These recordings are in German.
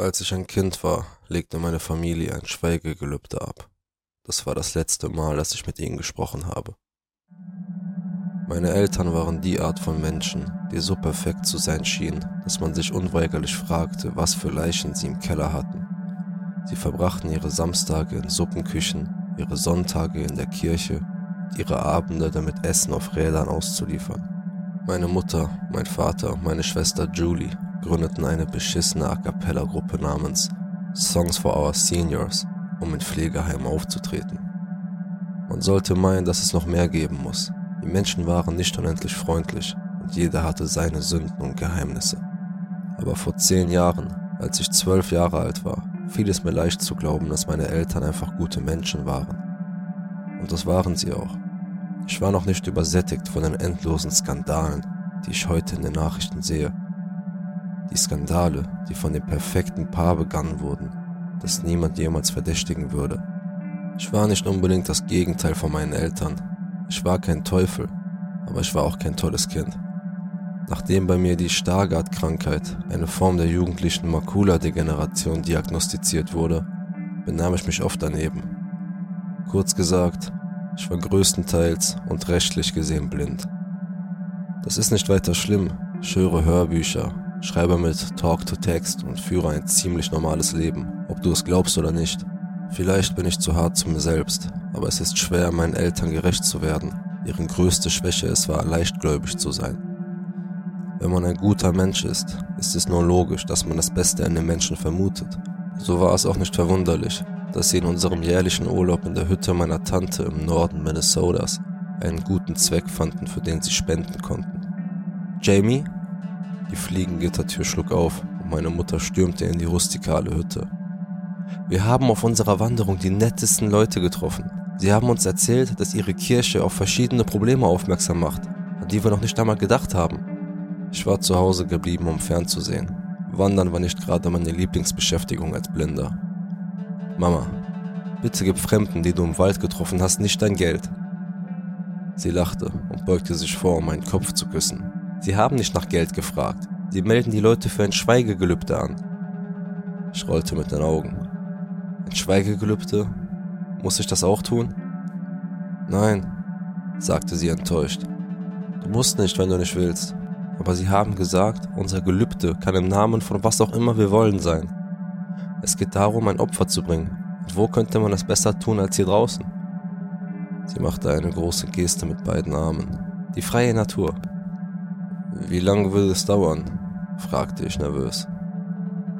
Als ich ein Kind war, legte meine Familie ein Schweigegelübde ab. Das war das letzte Mal, dass ich mit ihnen gesprochen habe. Meine Eltern waren die Art von Menschen, die so perfekt zu sein schienen, dass man sich unweigerlich fragte, was für Leichen sie im Keller hatten. Sie verbrachten ihre Samstage in Suppenküchen, ihre Sonntage in der Kirche, ihre Abende damit Essen auf Rädern auszuliefern. Meine Mutter, mein Vater und meine Schwester Julie gründeten eine beschissene A Cappella-Gruppe namens Songs for Our Seniors, um in Pflegeheimen aufzutreten. Man sollte meinen, dass es noch mehr geben muss. Die Menschen waren nicht unendlich freundlich und jeder hatte seine Sünden und Geheimnisse. Aber vor zehn Jahren, als ich zwölf Jahre alt war, fiel es mir leicht zu glauben, dass meine Eltern einfach gute Menschen waren. Und das waren sie auch. Ich war noch nicht übersättigt von den endlosen Skandalen, die ich heute in den Nachrichten sehe die Skandale, die von dem perfekten Paar begangen wurden, das niemand jemals verdächtigen würde. Ich war nicht unbedingt das Gegenteil von meinen Eltern. Ich war kein Teufel, aber ich war auch kein tolles Kind. Nachdem bei mir die Stargardt-Krankheit, eine Form der jugendlichen Makula-Degeneration, diagnostiziert wurde, benahm ich mich oft daneben. Kurz gesagt, ich war größtenteils und rechtlich gesehen blind. Das ist nicht weiter schlimm. Ich höre Hörbücher, schreibe mit Talk to Text und führe ein ziemlich normales Leben, ob du es glaubst oder nicht. Vielleicht bin ich zu hart zu mir selbst, aber es ist schwer, meinen Eltern gerecht zu werden, deren größte Schwäche es war, leichtgläubig zu sein. Wenn man ein guter Mensch ist, ist es nur logisch, dass man das Beste in den Menschen vermutet. So war es auch nicht verwunderlich, dass sie in unserem jährlichen Urlaub in der Hütte meiner Tante im Norden Minnesotas einen guten Zweck fanden, für den sie spenden konnten. Jamie, die Fliegengittertür schlug auf und meine Mutter stürmte in die rustikale Hütte. Wir haben auf unserer Wanderung die nettesten Leute getroffen. Sie haben uns erzählt, dass ihre Kirche auf verschiedene Probleme aufmerksam macht, an die wir noch nicht einmal gedacht haben. Ich war zu Hause geblieben, um fernzusehen. Wandern war nicht gerade meine Lieblingsbeschäftigung als Blinder. Mama, bitte gib Fremden, die du im Wald getroffen hast, nicht dein Geld. Sie lachte und beugte sich vor, um meinen Kopf zu küssen. Sie haben nicht nach Geld gefragt. Sie melden die Leute für ein Schweigegelübde an. Ich rollte mit den Augen. Ein Schweigegelübde? Muss ich das auch tun? Nein, sagte sie enttäuscht. Du musst nicht, wenn du nicht willst. Aber sie haben gesagt, unser Gelübde kann im Namen von was auch immer wir wollen sein. Es geht darum, ein Opfer zu bringen. Und wo könnte man das besser tun als hier draußen? Sie machte eine große Geste mit beiden Armen. Die freie Natur. Wie lange will es dauern? fragte ich nervös.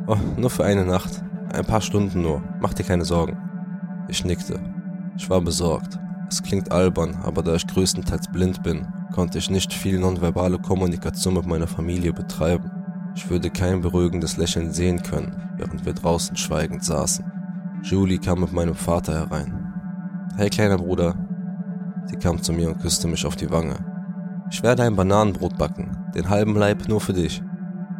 Oh, nur für eine Nacht. Ein paar Stunden nur. Mach dir keine Sorgen. Ich nickte. Ich war besorgt. Es klingt albern, aber da ich größtenteils blind bin, konnte ich nicht viel nonverbale Kommunikation mit meiner Familie betreiben. Ich würde kein beruhigendes Lächeln sehen können, während wir draußen schweigend saßen. Julie kam mit meinem Vater herein. Hey kleiner Bruder. Sie kam zu mir und küsste mich auf die Wange. Ich werde ein Bananenbrot backen, den halben Leib nur für dich.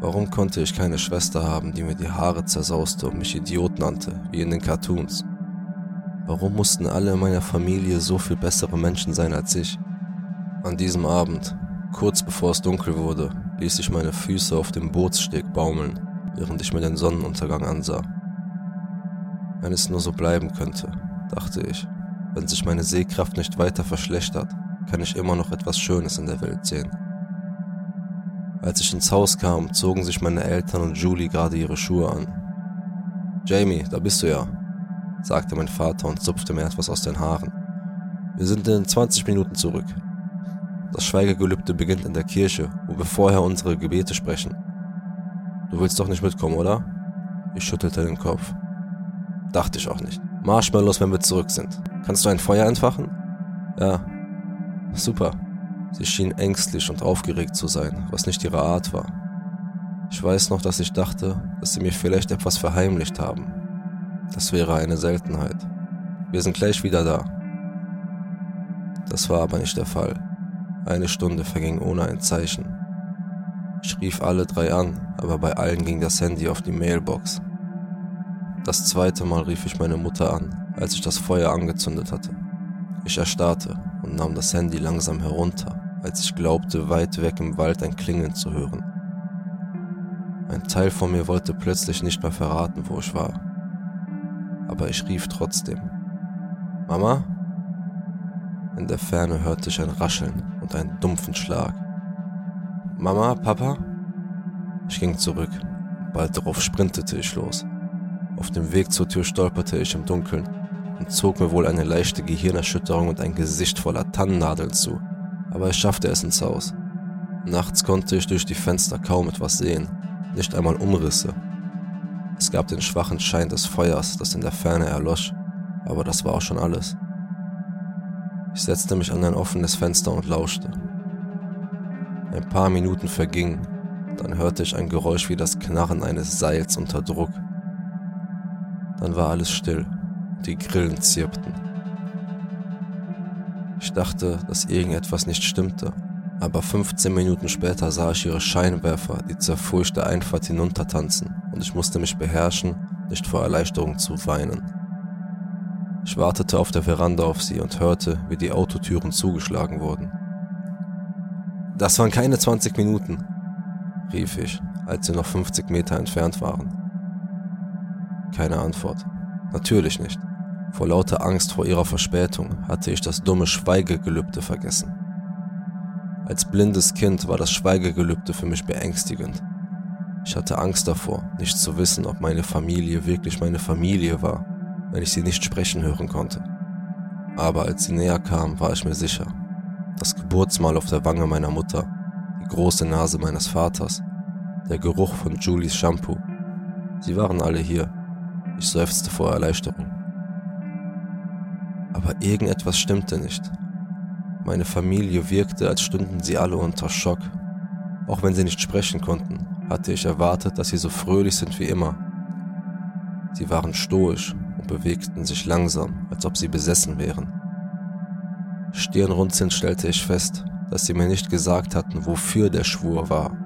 Warum konnte ich keine Schwester haben, die mir die Haare zersauste und mich Idiot nannte, wie in den Cartoons? Warum mussten alle in meiner Familie so viel bessere Menschen sein als ich? An diesem Abend, kurz bevor es dunkel wurde, ließ ich meine Füße auf dem Bootssteg baumeln, während ich mir den Sonnenuntergang ansah. Wenn es nur so bleiben könnte, dachte ich, wenn sich meine Sehkraft nicht weiter verschlechtert, kann ich immer noch etwas Schönes in der Welt sehen. Als ich ins Haus kam, zogen sich meine Eltern und Julie gerade ihre Schuhe an. Jamie, da bist du ja, sagte mein Vater und zupfte mir etwas aus den Haaren. Wir sind in 20 Minuten zurück. Das Schweigegelübde beginnt in der Kirche, wo wir vorher unsere Gebete sprechen. Du willst doch nicht mitkommen, oder? Ich schüttelte den Kopf. Dachte ich auch nicht. Marshmallows, wenn wir zurück sind. Kannst du ein Feuer entfachen? Ja. Super. Sie schien ängstlich und aufgeregt zu sein, was nicht ihre Art war. Ich weiß noch, dass ich dachte, dass sie mir vielleicht etwas verheimlicht haben. Das wäre eine Seltenheit. Wir sind gleich wieder da. Das war aber nicht der Fall. Eine Stunde verging ohne ein Zeichen. Ich rief alle drei an, aber bei allen ging das Handy auf die Mailbox. Das zweite Mal rief ich meine Mutter an, als ich das Feuer angezündet hatte. Ich erstarrte und nahm das Handy langsam herunter, als ich glaubte, weit weg im Wald ein Klingeln zu hören. Ein Teil von mir wollte plötzlich nicht mehr verraten, wo ich war. Aber ich rief trotzdem. Mama? In der Ferne hörte ich ein Rascheln und einen dumpfen Schlag. Mama, Papa? Ich ging zurück. Bald darauf sprintete ich los. Auf dem Weg zur Tür stolperte ich im Dunkeln und zog mir wohl eine leichte Gehirnerschütterung und ein Gesicht voller Tannennadeln zu. Aber ich schaffte es ins Haus. Nachts konnte ich durch die Fenster kaum etwas sehen, nicht einmal Umrisse. Es gab den schwachen Schein des Feuers, das in der Ferne erlosch, aber das war auch schon alles. Ich setzte mich an ein offenes Fenster und lauschte. Ein paar Minuten vergingen, dann hörte ich ein Geräusch wie das Knarren eines Seils unter Druck. Dann war alles still, die Grillen zirpten. Ich dachte, dass irgendetwas nicht stimmte, aber 15 Minuten später sah ich ihre Scheinwerfer die zerfurchte Einfahrt hinuntertanzen und ich musste mich beherrschen, nicht vor Erleichterung zu weinen. Ich wartete auf der Veranda auf sie und hörte, wie die Autotüren zugeschlagen wurden. Das waren keine 20 Minuten, rief ich, als sie noch 50 Meter entfernt waren. Keine Antwort. Natürlich nicht. Vor lauter Angst vor ihrer Verspätung hatte ich das dumme Schweigegelübde vergessen. Als blindes Kind war das Schweigegelübde für mich beängstigend. Ich hatte Angst davor, nicht zu wissen, ob meine Familie wirklich meine Familie war, wenn ich sie nicht sprechen hören konnte. Aber als sie näher kam, war ich mir sicher. Das Geburtsmal auf der Wange meiner Mutter, die große Nase meines Vaters, der Geruch von Julies Shampoo. Sie waren alle hier. Ich seufzte vor Erleichterung. Aber irgendetwas stimmte nicht. Meine Familie wirkte, als stünden sie alle unter Schock. Auch wenn sie nicht sprechen konnten, hatte ich erwartet, dass sie so fröhlich sind wie immer. Sie waren stoisch und bewegten sich langsam, als ob sie besessen wären. Stirnrunzelnd stellte ich fest, dass sie mir nicht gesagt hatten, wofür der Schwur war.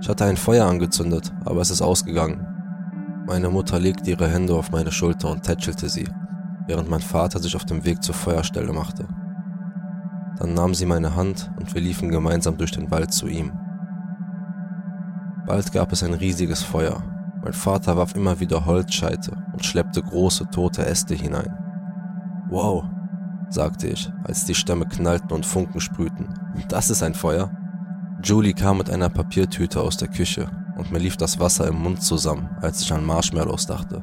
Ich hatte ein Feuer angezündet, aber es ist ausgegangen. Meine Mutter legte ihre Hände auf meine Schulter und tätschelte sie, während mein Vater sich auf dem Weg zur Feuerstelle machte. Dann nahm sie meine Hand und wir liefen gemeinsam durch den Wald zu ihm. Bald gab es ein riesiges Feuer. Mein Vater warf immer wieder Holzscheite und schleppte große tote Äste hinein. Wow, sagte ich, als die Stämme knallten und Funken sprühten. Das ist ein Feuer. Julie kam mit einer Papiertüte aus der Küche und mir lief das Wasser im Mund zusammen, als ich an Marshmallows dachte.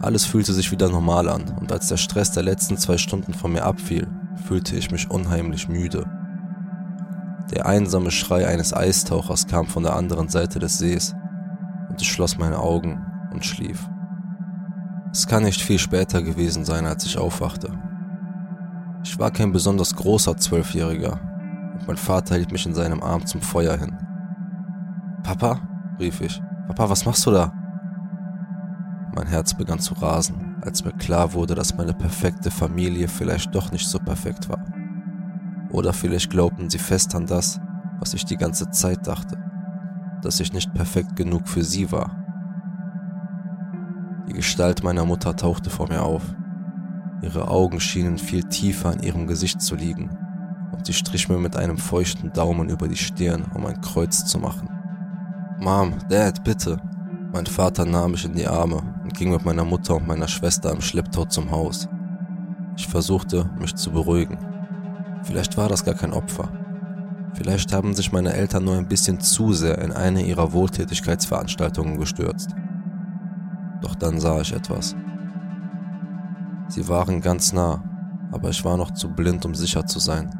Alles fühlte sich wieder normal an und als der Stress der letzten zwei Stunden von mir abfiel, fühlte ich mich unheimlich müde. Der einsame Schrei eines Eistauchers kam von der anderen Seite des Sees und ich schloss meine Augen und schlief. Es kann nicht viel später gewesen sein, als ich aufwachte. Ich war kein besonders großer Zwölfjähriger und mein Vater hielt mich in seinem Arm zum Feuer hin. Papa? rief ich. Papa, was machst du da? Mein Herz begann zu rasen, als mir klar wurde, dass meine perfekte Familie vielleicht doch nicht so perfekt war. Oder vielleicht glaubten sie fest an das, was ich die ganze Zeit dachte, dass ich nicht perfekt genug für sie war. Die Gestalt meiner Mutter tauchte vor mir auf. Ihre Augen schienen viel tiefer in ihrem Gesicht zu liegen, und sie strich mir mit einem feuchten Daumen über die Stirn, um ein Kreuz zu machen. Mom, Dad, bitte, mein Vater nahm mich in die Arme und ging mit meiner Mutter und meiner Schwester im Schlepptau zum Haus. Ich versuchte, mich zu beruhigen. Vielleicht war das gar kein Opfer. Vielleicht haben sich meine Eltern nur ein bisschen zu sehr in eine ihrer Wohltätigkeitsveranstaltungen gestürzt. Doch dann sah ich etwas. Sie waren ganz nah, aber ich war noch zu blind, um sicher zu sein.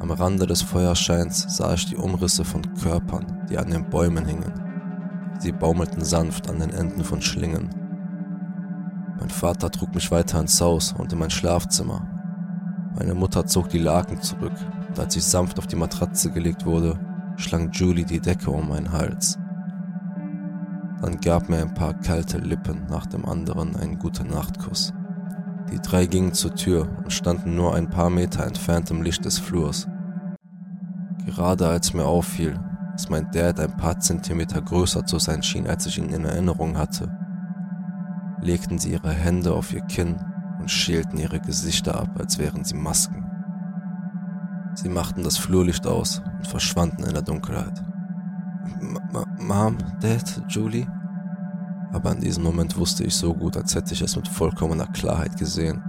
Am Rande des Feuerscheins sah ich die Umrisse von Körpern, die an den Bäumen hingen. Sie baumelten sanft an den Enden von Schlingen. Mein Vater trug mich weiter ins Haus und in mein Schlafzimmer. Meine Mutter zog die Laken zurück und als ich sanft auf die Matratze gelegt wurde, schlang Julie die Decke um meinen Hals. Dann gab mir ein paar kalte Lippen nach dem anderen einen guten Nachtkuss. Die drei gingen zur Tür und standen nur ein paar Meter entfernt im Licht des Flurs. Gerade als mir auffiel, dass mein Dad ein paar Zentimeter größer zu sein schien, als ich ihn in Erinnerung hatte. Legten sie ihre Hände auf ihr Kinn und schälten ihre Gesichter ab, als wären sie Masken. Sie machten das Flurlicht aus und verschwanden in der Dunkelheit. Mom, Dad, Julie? Aber in diesem Moment wusste ich so gut, als hätte ich es mit vollkommener Klarheit gesehen,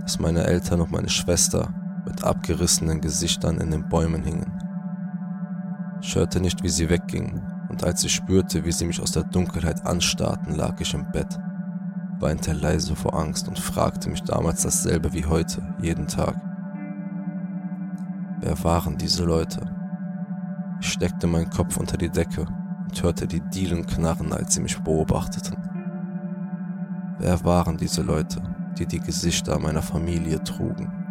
dass meine Eltern und meine Schwester mit abgerissenen Gesichtern in den Bäumen hingen. Ich hörte nicht, wie sie weggingen, und als ich spürte, wie sie mich aus der Dunkelheit anstarrten, lag ich im Bett, weinte leise vor Angst und fragte mich damals dasselbe wie heute, jeden Tag. Wer waren diese Leute? Ich steckte meinen Kopf unter die Decke und hörte die Dielen knarren, als sie mich beobachteten. Wer waren diese Leute, die die Gesichter meiner Familie trugen?